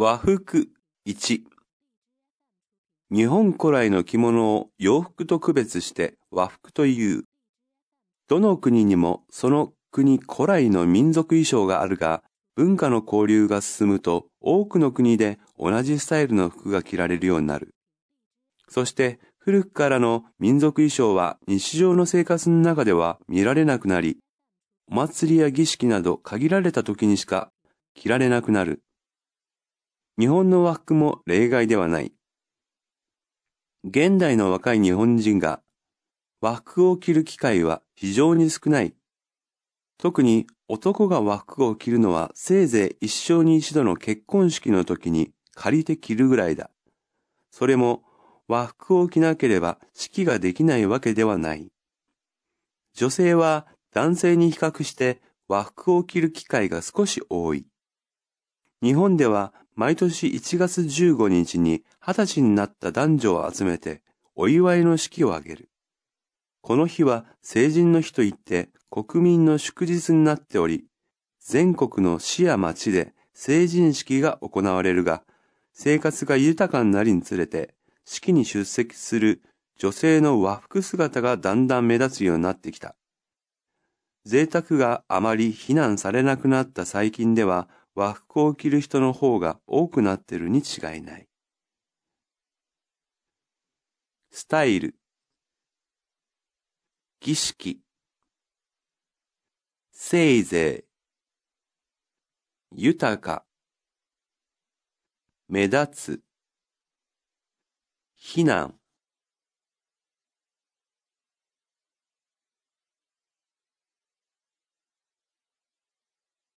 和服1日本古来の着物を洋服と区別して和服という。どの国にもその国古来の民族衣装があるが、文化の交流が進むと多くの国で同じスタイルの服が着られるようになる。そして古くからの民族衣装は日常の生活の中では見られなくなり、お祭りや儀式など限られた時にしか着られなくなる。日本の和服も例外ではない。現代の若い日本人が和服を着る機会は非常に少ない。特に男が和服を着るのはせいぜい一生に一度の結婚式の時に借りて着るぐらいだ。それも和服を着なければ式ができないわけではない。女性は男性に比較して和服を着る機会が少し多い。日本では毎年1月15日に20歳になった男女を集めてお祝いの式を挙げる。この日は成人の日といって国民の祝日になっており、全国の市や町で成人式が行われるが、生活が豊かになりにつれて、式に出席する女性の和服姿がだんだん目立つようになってきた。贅沢があまり非難されなくなった最近では、和服を着る人の方が多くなってるに違いない。スタイル。儀式。せいぜい。豊か。目立つ。非難。